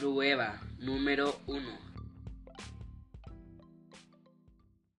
Prueba número 1.